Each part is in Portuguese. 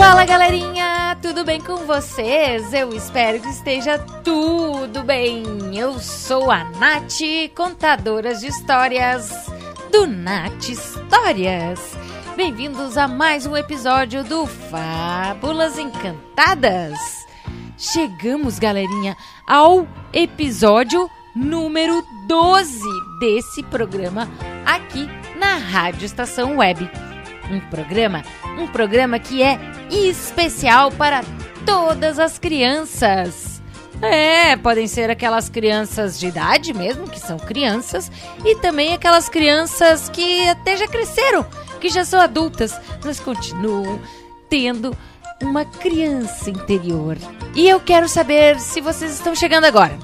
Fala galerinha, tudo bem com vocês? Eu espero que esteja tudo bem. Eu sou a Nath, contadora de histórias do Nath Histórias. Bem-vindos a mais um episódio do Fábulas Encantadas. Chegamos, galerinha, ao episódio número 12 desse programa aqui na Rádio Estação Web. Um programa, um programa que é especial para todas as crianças. É, podem ser aquelas crianças de idade mesmo, que são crianças, e também aquelas crianças que até já cresceram, que já são adultas, mas continuam tendo uma criança interior. E eu quero saber se vocês estão chegando agora.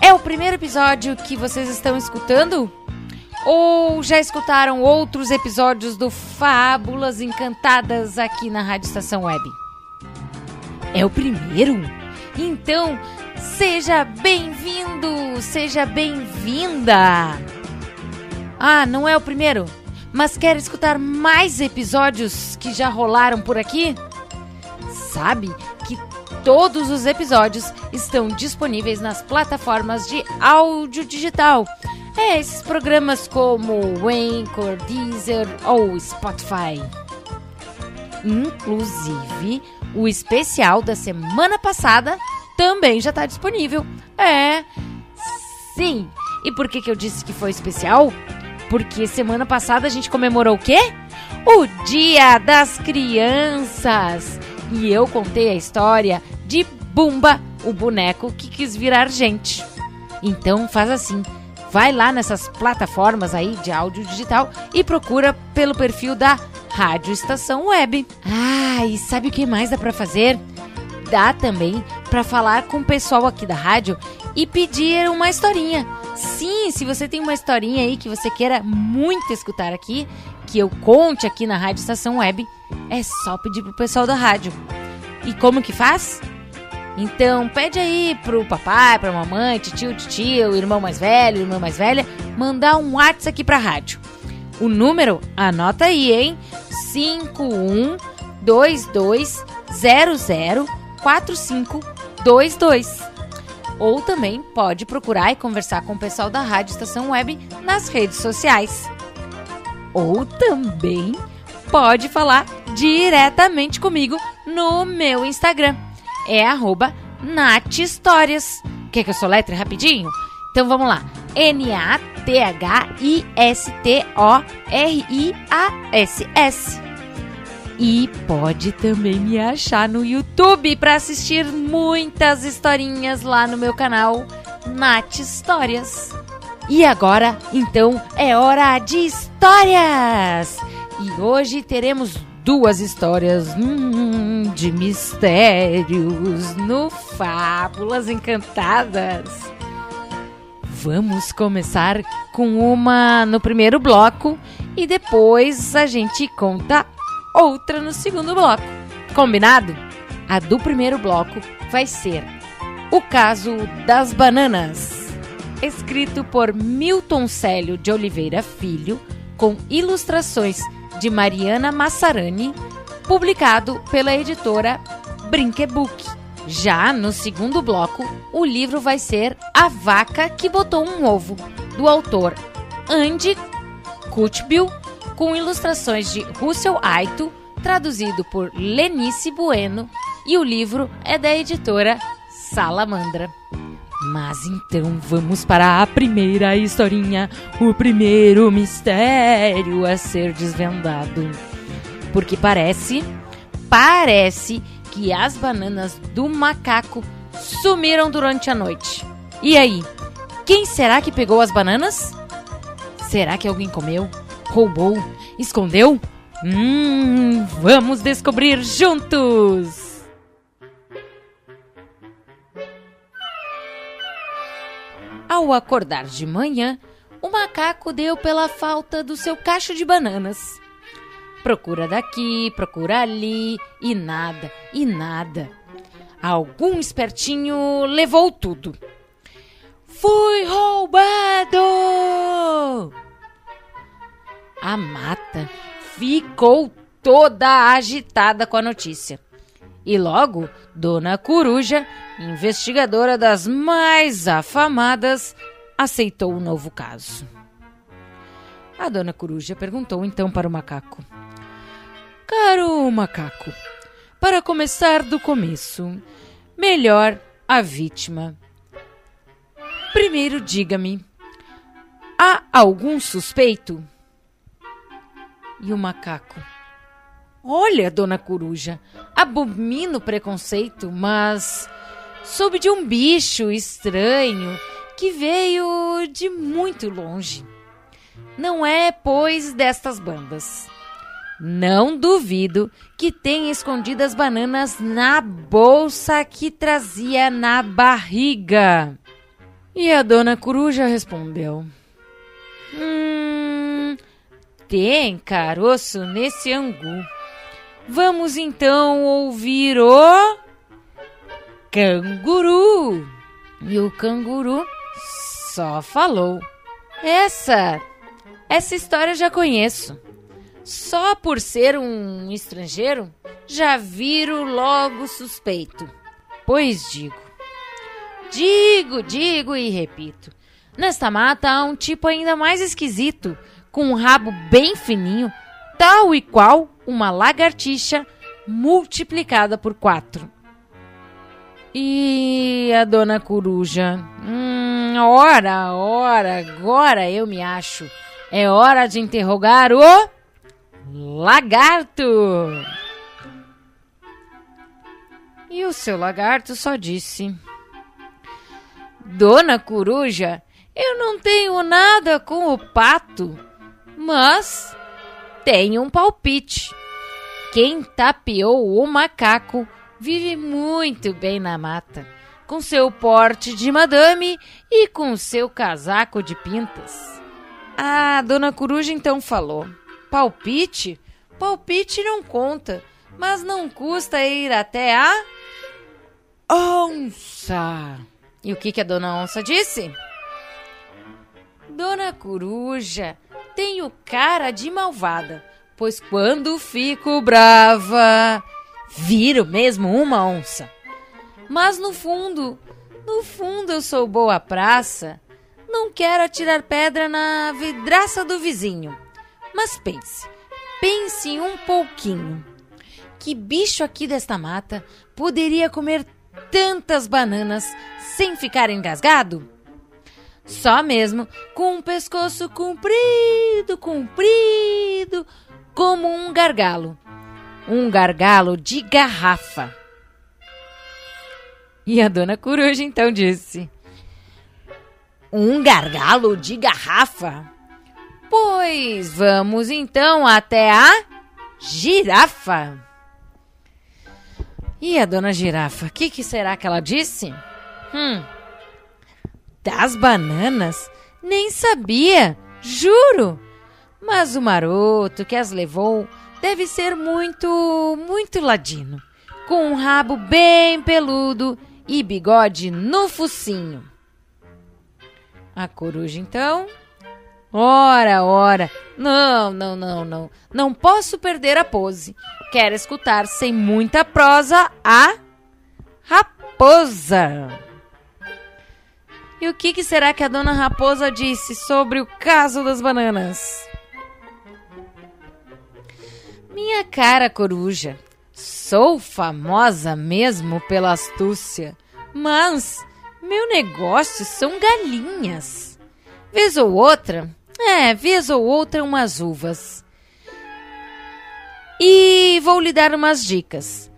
É o primeiro episódio que vocês estão escutando? Ou já escutaram outros episódios do Fábulas Encantadas aqui na Rádio Estação Web? É o primeiro? Então, seja bem-vindo, seja bem-vinda! Ah, não é o primeiro? Mas quer escutar mais episódios que já rolaram por aqui? Sabe que todos os episódios estão disponíveis nas plataformas de áudio digital. É, esses programas como Anchor, Deezer ou Spotify. Inclusive, o especial da semana passada também já está disponível. É, sim. E por que, que eu disse que foi especial? Porque semana passada a gente comemorou o quê? O Dia das Crianças! E eu contei a história de Bumba, o boneco que quis virar gente. Então faz assim, vai lá nessas plataformas aí de áudio digital e procura pelo perfil da Rádio Estação Web. Ah, e sabe o que mais dá para fazer? Dá também para falar com o pessoal aqui da rádio e pedir uma historinha. Sim, se você tem uma historinha aí que você queira muito escutar aqui, que eu conte aqui na Rádio Estação Web, é só pedir pro pessoal da rádio. E como que faz? Então, pede aí pro papai, pra mamãe, tio, titia, o irmão mais velho, irmã mais velha, mandar um WhatsApp aqui pra rádio. O número, anota aí, hein? 5122004522. Ou também pode procurar e conversar com o pessoal da Rádio Estação Web nas redes sociais. Ou também pode falar diretamente comigo no meu Instagram. É arroba Nath Histórias. Quer que eu soletre rapidinho? Então vamos lá. N-A-T-H-I-S-T-O-R-I-A-S-S. E pode também me achar no YouTube para assistir muitas historinhas lá no meu canal Nath Histórias. E agora, então, é hora de histórias! E hoje teremos duas histórias hum, de mistérios no Fábulas Encantadas. Vamos começar com uma no primeiro bloco e depois a gente conta outra no segundo bloco. Combinado? A do primeiro bloco vai ser O Caso das Bananas, escrito por Milton Célio de Oliveira Filho, com ilustrações de Mariana Massarani, publicado pela editora Brinquebook. Já no segundo bloco, o livro vai ser A Vaca que Botou um Ovo, do autor Andy Kutbil, com ilustrações de Russell Aito, traduzido por Lenice Bueno, e o livro é da editora Salamandra. Mas então vamos para a primeira historinha, o primeiro mistério a ser desvendado. Porque parece, parece que as bananas do macaco sumiram durante a noite. E aí, quem será que pegou as bananas? Será que alguém comeu? Roubou? Escondeu? Hum, vamos descobrir juntos! Ao acordar de manhã, o macaco deu pela falta do seu cacho de bananas. Procura daqui, procura ali, e nada, e nada. Algum espertinho levou tudo. Fui roubado! A mata ficou toda agitada com a notícia. E logo, Dona Coruja, investigadora das mais afamadas, aceitou o novo caso. A Dona Coruja perguntou então para o macaco: Caro macaco, para começar do começo, melhor a vítima. Primeiro diga-me, há algum suspeito? E o macaco? Olha, dona coruja, abomino preconceito, mas soube de um bicho estranho que veio de muito longe. Não é, pois, destas bandas. Não duvido que tenha escondido as bananas na bolsa que trazia na barriga. E a dona coruja respondeu: Hum, tem caroço nesse angu. Vamos então ouvir o canguru. E o canguru só falou: Essa, essa história já conheço. Só por ser um estrangeiro, já viro logo suspeito. Pois digo, digo, digo e repito: nesta mata há um tipo ainda mais esquisito, com um rabo bem fininho, tal e qual uma lagartixa multiplicada por quatro. E a dona coruja? Hum, ora, ora, agora eu me acho. É hora de interrogar o lagarto. E o seu lagarto só disse: Dona coruja, eu não tenho nada com o pato, mas tenho um palpite. Quem tapeou o macaco vive muito bem na mata, com seu porte de madame e com seu casaco de pintas. A dona coruja então falou: Palpite? Palpite não conta, mas não custa ir até a onça. E o que, que a dona onça disse? Dona coruja, tenho cara de malvada, pois quando fico brava, viro mesmo uma onça. Mas no fundo, no fundo eu sou boa praça. Não quero atirar pedra na vidraça do vizinho. Mas pense, pense um pouquinho. Que bicho aqui desta mata poderia comer tantas bananas sem ficar engasgado? Só mesmo com um pescoço comprido, comprido, como um gargalo. Um gargalo de garrafa. E a dona coruja então disse: Um gargalo de garrafa? Pois vamos então até a girafa. E a dona girafa, o que, que será que ela disse? Hum, das bananas? Nem sabia, juro. Mas o maroto que as levou deve ser muito, muito ladino, com um rabo bem peludo e bigode no focinho. A coruja então Ora, ora. Não, não, não, não. Não posso perder a pose. Quero escutar sem muita prosa a raposa. E o que, que será que a dona raposa disse sobre o caso das bananas? Minha cara coruja, sou famosa mesmo pela astúcia, mas meu negócio são galinhas. Vez ou outra, é, vez ou outra umas uvas. E vou lhe dar umas dicas.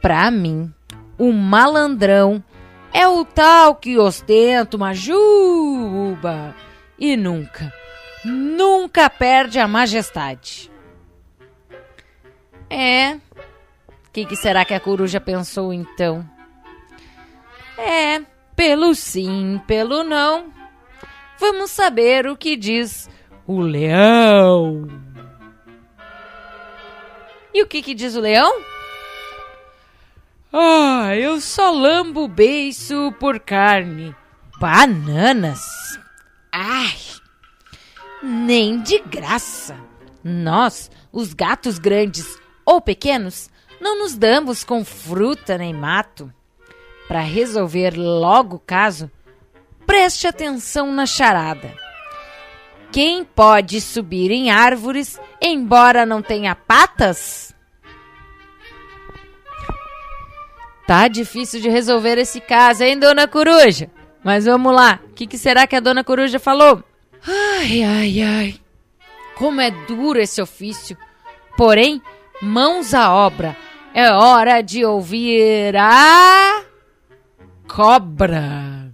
Pra mim, o malandrão é o tal que ostenta uma juba e nunca, nunca perde a majestade. É. O que, que será que a coruja pensou então? É, pelo sim, pelo não. Vamos saber o que diz o leão. E o que, que diz o leão? Ah, eu só lambo beiço por carne. Bananas? Ai, nem de graça. Nós, os gatos grandes ou pequenos, não nos damos com fruta nem mato. Para resolver logo o caso, preste atenção na charada. Quem pode subir em árvores, embora não tenha patas? Tá difícil de resolver esse caso, hein, dona Coruja? Mas vamos lá, o que, que será que a dona Coruja falou? Ai, ai, ai. Como é duro esse ofício. Porém, mãos à obra. É hora de ouvir a cobra.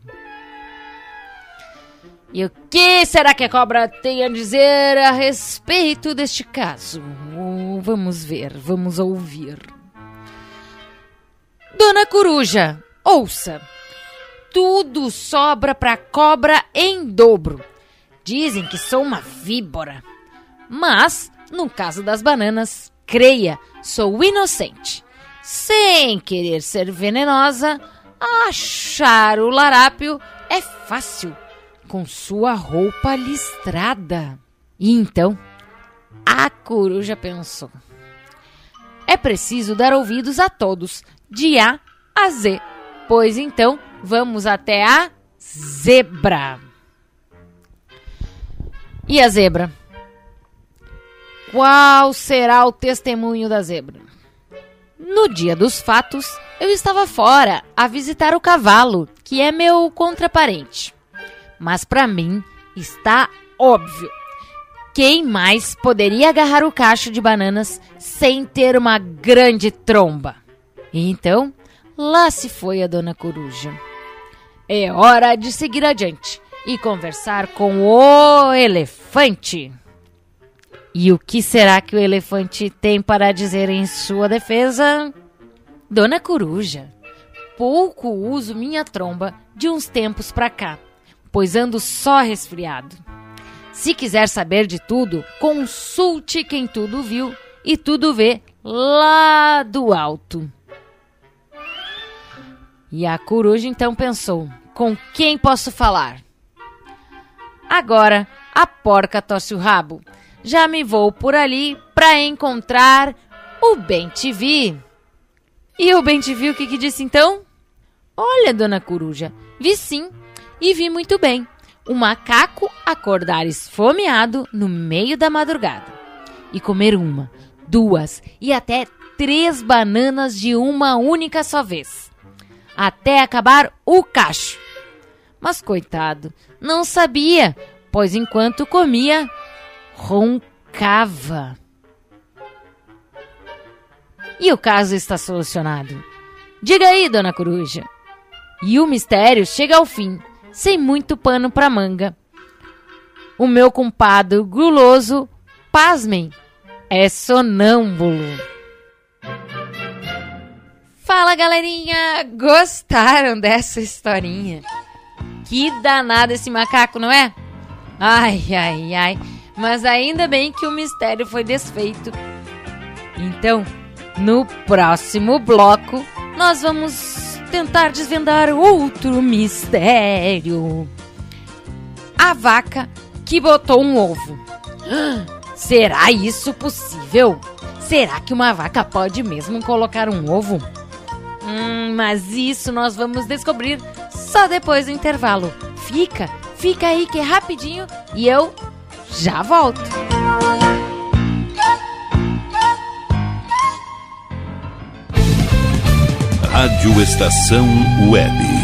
E o que será que a cobra tem a dizer a respeito deste caso? Vamos ver, vamos ouvir. Dona Coruja, ouça. Tudo sobra para cobra em dobro. Dizem que sou uma víbora. Mas, no caso das bananas, creia, sou inocente. Sem querer ser venenosa, achar o larápio é fácil, com sua roupa listrada. E então, a coruja pensou: é preciso dar ouvidos a todos, de A a Z. Pois então, vamos até a zebra. E a zebra? Qual será o testemunho da zebra? No dia dos fatos, eu estava fora a visitar o cavalo, que é meu contraparente. Mas para mim está óbvio. Quem mais poderia agarrar o cacho de bananas sem ter uma grande tromba? E então, lá se foi a dona Coruja. É hora de seguir adiante e conversar com o elefante. E o que será que o elefante tem para dizer em sua defesa? Dona Coruja, pouco uso minha tromba de uns tempos para cá, pois ando só resfriado. Se quiser saber de tudo, consulte quem tudo viu e tudo vê lá do alto. E a coruja então pensou: com quem posso falar? Agora a porca torce o rabo. Já me vou por ali para encontrar o Bem TV. E o Bem TV o que, que disse então? Olha, dona coruja, vi sim e vi muito bem. Um macaco acordar esfomeado no meio da madrugada e comer uma, duas e até três bananas de uma única só vez até acabar o cacho. Mas coitado, não sabia, pois enquanto comia, roncava. E o caso está solucionado. Diga aí, dona Coruja. E o mistério chega ao fim, sem muito pano para manga. O meu compadre guloso, pasmem, é sonâmbulo. Fala galerinha, gostaram dessa historinha? Que danado esse macaco, não é? Ai, ai, ai. Mas ainda bem que o mistério foi desfeito. Então, no próximo bloco, nós vamos tentar desvendar outro mistério. A vaca que botou um ovo. Será isso possível? Será que uma vaca pode mesmo colocar um ovo? Hum, mas isso nós vamos descobrir só depois do intervalo. Fica, fica aí que é rapidinho e eu já volto. Rádio Estação Web.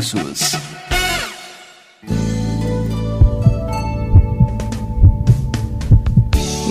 preços.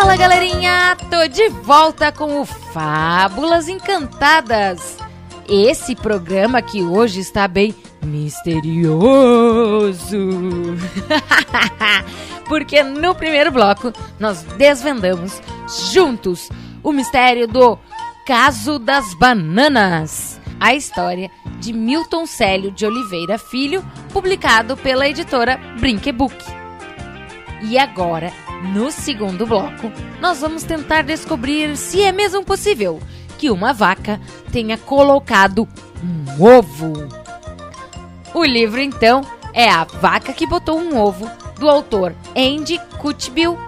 Fala galerinha, tô de volta com o Fábulas Encantadas. Esse programa que hoje está bem misterioso. Porque no primeiro bloco nós desvendamos juntos o mistério do Caso das Bananas. A história de Milton Célio de Oliveira Filho, publicado pela editora Brinquebook. E agora no segundo bloco, nós vamos tentar descobrir se é mesmo possível que uma vaca tenha colocado um ovo. O livro, então, é A Vaca que Botou um Ovo, do autor Andy Kutbil,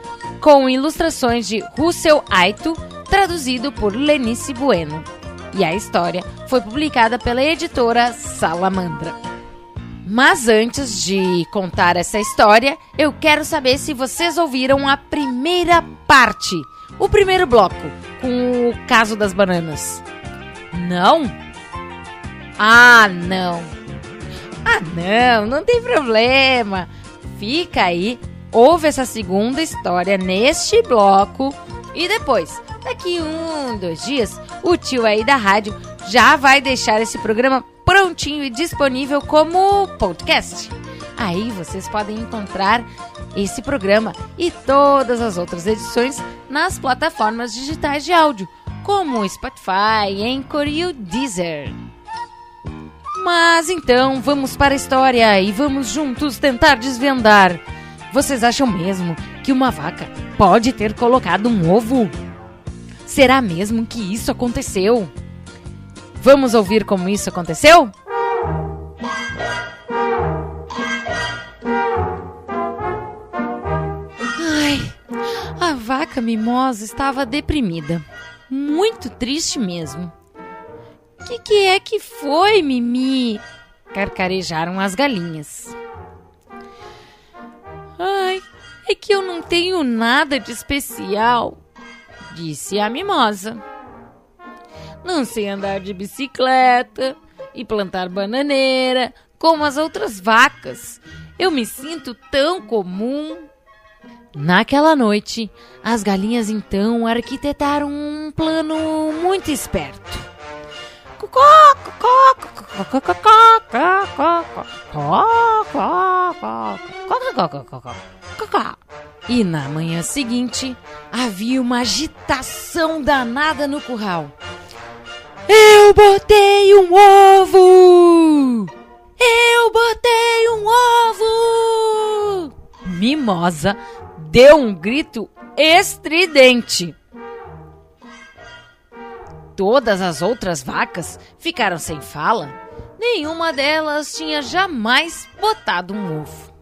com ilustrações de Russell Aito, traduzido por Lenice Bueno. E a história foi publicada pela editora Salamandra. Mas antes de contar essa história, eu quero saber se vocês ouviram a primeira parte, o primeiro bloco, com o caso das bananas. Não? Ah, não. Ah, não, não tem problema. Fica aí, ouve essa segunda história neste bloco e depois, daqui um, dois dias, o tio aí da rádio já vai deixar esse programa prontinho e disponível como podcast. Aí vocês podem encontrar esse programa e todas as outras edições nas plataformas digitais de áudio, como Spotify, Anchor e o Deezer. Mas então, vamos para a história e vamos juntos tentar desvendar. Vocês acham mesmo que uma vaca pode ter colocado um ovo? Será mesmo que isso aconteceu? Vamos ouvir como isso aconteceu? Ai, a vaca mimosa estava deprimida. Muito triste mesmo. Que que é que foi, Mimi? Carcarejaram as galinhas. Ai, é que eu não tenho nada de especial, disse a mimosa. Não sei andar de bicicleta e plantar bananeira como as outras vacas. Eu me sinto tão comum. Naquela noite, as galinhas então arquitetaram um plano muito esperto. E na manhã seguinte, havia uma agitação danada no curral. Eu botei um ovo! Eu botei um ovo! Mimosa deu um grito estridente. Todas as outras vacas ficaram sem fala. Nenhuma delas tinha jamais botado um ovo.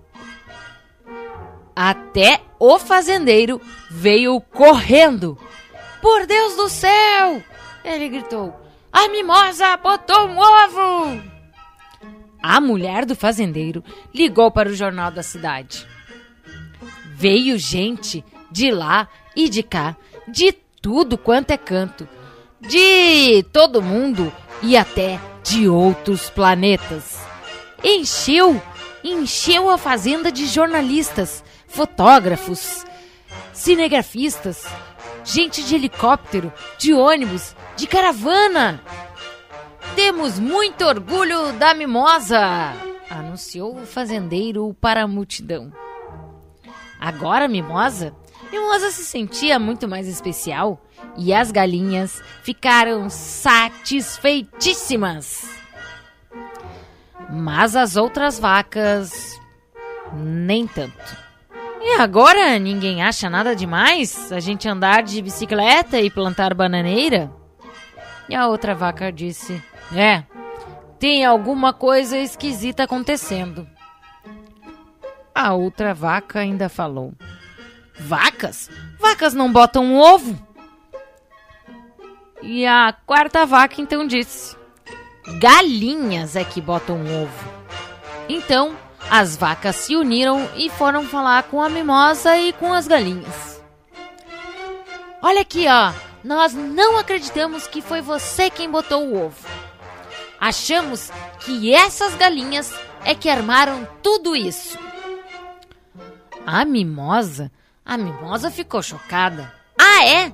Até o fazendeiro veio correndo. Por Deus do céu! Ele gritou: A mimosa botou um ovo! A mulher do fazendeiro ligou para o jornal da cidade. Veio gente de lá e de cá, de tudo quanto é canto, de todo mundo e até de outros planetas. Encheu, encheu a fazenda de jornalistas, fotógrafos, cinegrafistas, gente de helicóptero, de ônibus, de caravana. Temos muito orgulho da mimosa, anunciou o fazendeiro para a multidão. Agora, mimosa, mimosa se sentia muito mais especial e as galinhas ficaram satisfeitíssimas. Mas as outras vacas, nem tanto. E agora ninguém acha nada demais a gente andar de bicicleta e plantar bananeira? E a outra vaca disse: É, tem alguma coisa esquisita acontecendo. A outra vaca ainda falou: Vacas? Vacas não botam ovo? E a quarta vaca então disse: Galinhas é que botam ovo. Então as vacas se uniram e foram falar com a mimosa e com as galinhas. Olha aqui, ó. Nós não acreditamos que foi você quem botou o ovo. Achamos que essas galinhas é que armaram tudo isso. A mimosa, a mimosa ficou chocada. Ah, é?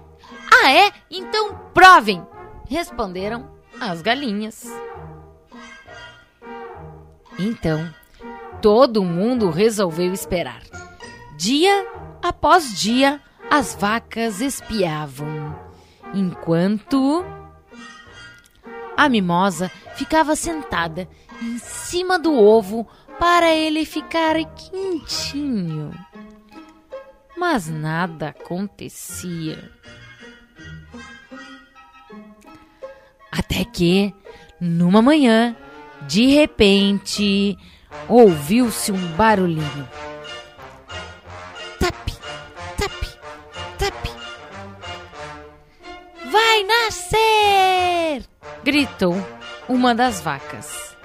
Ah, é? Então provem! Responderam as galinhas. Então, todo mundo resolveu esperar. Dia após dia, as vacas espiavam, enquanto a mimosa ficava sentada em cima do ovo para ele ficar quentinho. Mas nada acontecia. Até que, numa manhã, de repente, ouviu-se um barulhinho. Tap, tap, tap. Vai nascer! gritou uma das vacas.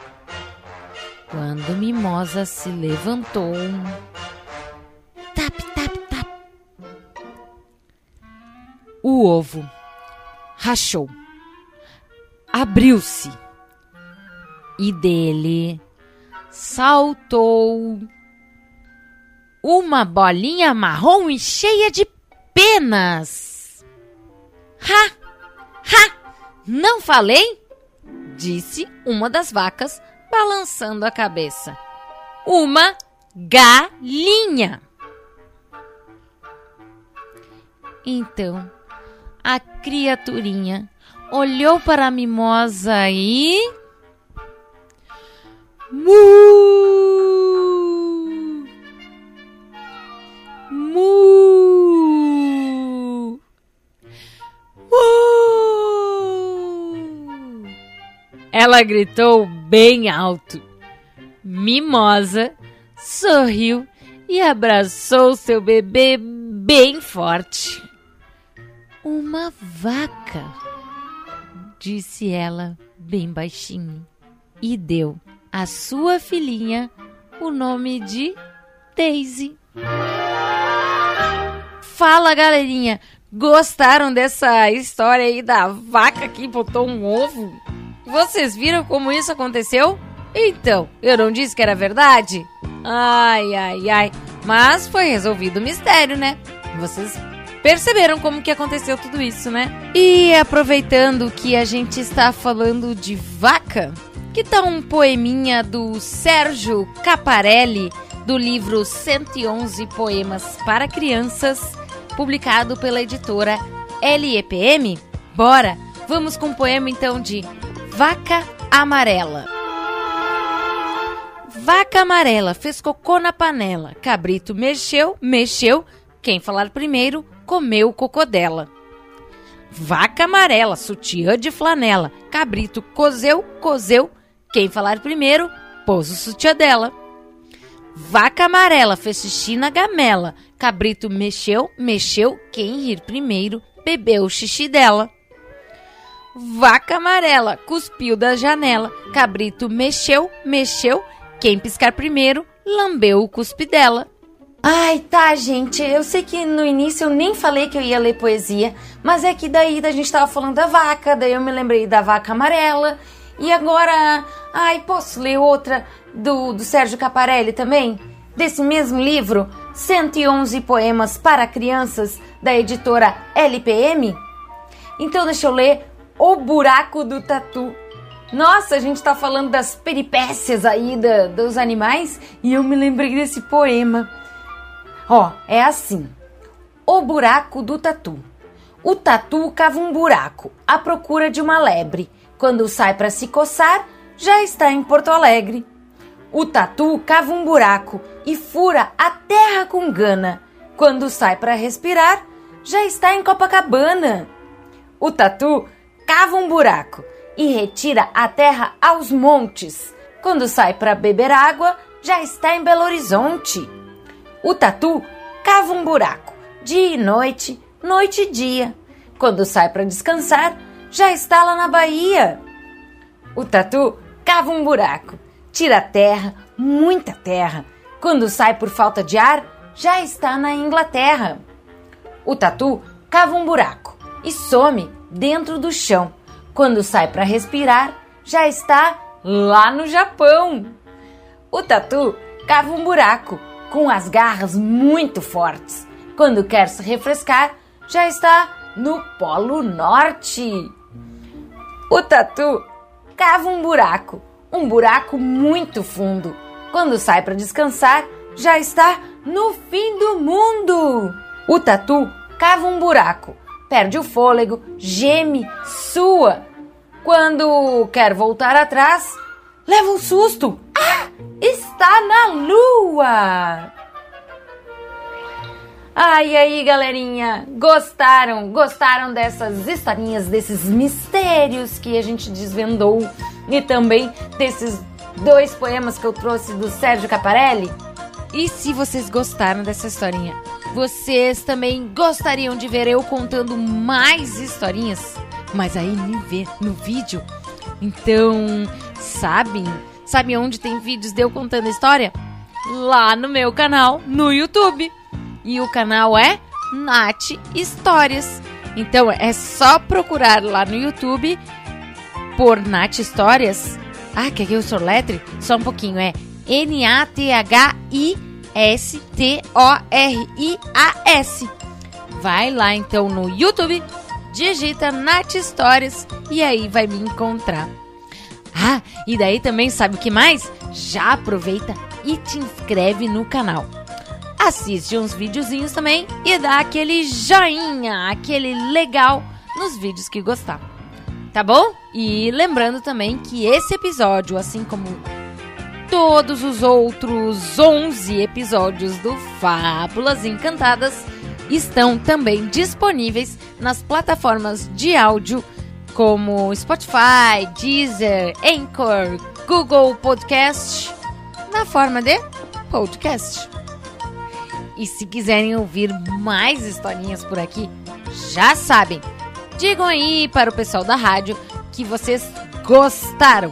Quando Mimosa se levantou, tap, tap, tap, o ovo rachou, abriu-se e dele saltou uma bolinha marrom e cheia de penas. Ha! Ha! Não falei? Disse uma das vacas, balançando a cabeça. Uma galinha. Então, a criaturinha olhou para a mimosa e. Mu! Mu! Mu! Ela gritou bem alto. Mimosa sorriu e abraçou seu bebê bem forte. Uma vaca, disse ela bem baixinho, e deu à sua filhinha o nome de Daisy. Fala, galerinha! Gostaram dessa história aí da vaca que botou um ovo? Vocês viram como isso aconteceu? Então, eu não disse que era verdade? Ai, ai, ai. Mas foi resolvido o mistério, né? Vocês perceberam como que aconteceu tudo isso, né? E aproveitando que a gente está falando de vaca, que tal um poeminha do Sérgio Caparelli, do livro 111 Poemas para Crianças, publicado pela editora LEPM? Bora! Vamos com o poema então de Vaca Amarela. Vaca amarela fez cocô na panela. Cabrito mexeu, mexeu. Quem falar primeiro, comeu o cocô dela. Vaca amarela, sutiã de flanela. Cabrito cozeu, cozeu. Quem falar primeiro, pôs o sutiã dela. Vaca amarela fez xixi na gamela. Cabrito mexeu, mexeu. Quem rir primeiro, bebeu o xixi dela. Vaca amarela cuspiu da janela. Cabrito mexeu, mexeu. Quem piscar primeiro, lambeu o cuspe dela. Ai, tá, gente. Eu sei que no início eu nem falei que eu ia ler poesia, mas é que daí a gente tava falando da vaca, daí eu me lembrei da vaca amarela. E agora, ai, posso ler outra do, do Sérgio Caparelli também? Desse mesmo livro, 111 Poemas para Crianças, da editora LPM? Então deixa eu ler O Buraco do Tatu. Nossa, a gente tá falando das peripécias aí da, dos animais e eu me lembrei desse poema. Ó, é assim: O buraco do tatu. O tatu cava um buraco à procura de uma lebre. Quando sai para se coçar, já está em Porto Alegre. O tatu cava um buraco e fura a terra com gana. Quando sai para respirar, já está em Copacabana. O tatu cava um buraco e retira a terra aos montes. Quando sai para beber água, já está em Belo Horizonte. O tatu cava um buraco, dia e noite, noite e dia. Quando sai para descansar, já está lá na Bahia. O tatu cava um buraco, tira terra, muita terra. Quando sai por falta de ar, já está na Inglaterra. O tatu cava um buraco e some dentro do chão. Quando sai para respirar, já está lá no Japão. O tatu cava um buraco com as garras muito fortes. Quando quer se refrescar, já está no Polo Norte. O tatu cava um buraco, um buraco muito fundo. Quando sai para descansar, já está no fim do mundo. O tatu cava um buraco, perde o fôlego, geme, sua. Quando quer voltar atrás, leva um susto. Ah! Está na lua! Ai, aí, galerinha, gostaram? Gostaram dessas historinhas, desses mistérios que a gente desvendou e também desses dois poemas que eu trouxe do Sérgio Caparelli? E se vocês gostaram dessa historinha, vocês também gostariam de ver eu contando mais historinhas? Mas aí me vê no vídeo. Então, sabem? Sabe onde tem vídeos de eu contando história? Lá no meu canal no YouTube. E o canal é Nath Histórias. Então é só procurar lá no YouTube por Nath Histórias. Ah, quer que eu sou letre? Só um pouquinho, é N-A-T-H-I-S-T-O-R-I-A-S. Vai lá então no YouTube, digita Nath Histórias e aí vai me encontrar. Ah, e daí também sabe o que mais? Já aproveita e te inscreve no canal. Assiste uns videozinhos também e dá aquele joinha, aquele legal nos vídeos que gostar. Tá bom? E lembrando também que esse episódio, assim como todos os outros 11 episódios do Fábulas Encantadas, estão também disponíveis nas plataformas de áudio como Spotify, Deezer, Anchor, Google Podcast, na forma de podcast. E se quiserem ouvir mais historinhas por aqui, já sabem. Digam aí para o pessoal da rádio que vocês gostaram.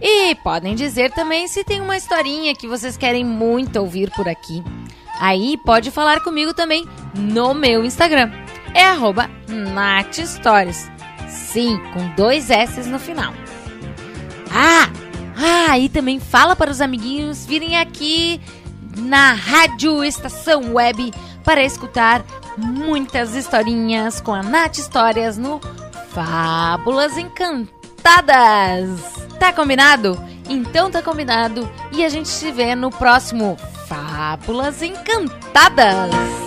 E podem dizer também se tem uma historinha que vocês querem muito ouvir por aqui. Aí pode falar comigo também no meu Instagram. É arroba natstories. Sim, com dois S no final. Ah, ah, e também fala para os amiguinhos virem aqui na Rádio Estação Web para escutar muitas historinhas com a Nath Histórias no Fábulas Encantadas. Tá combinado? Então tá combinado e a gente se vê no próximo Fábulas Encantadas.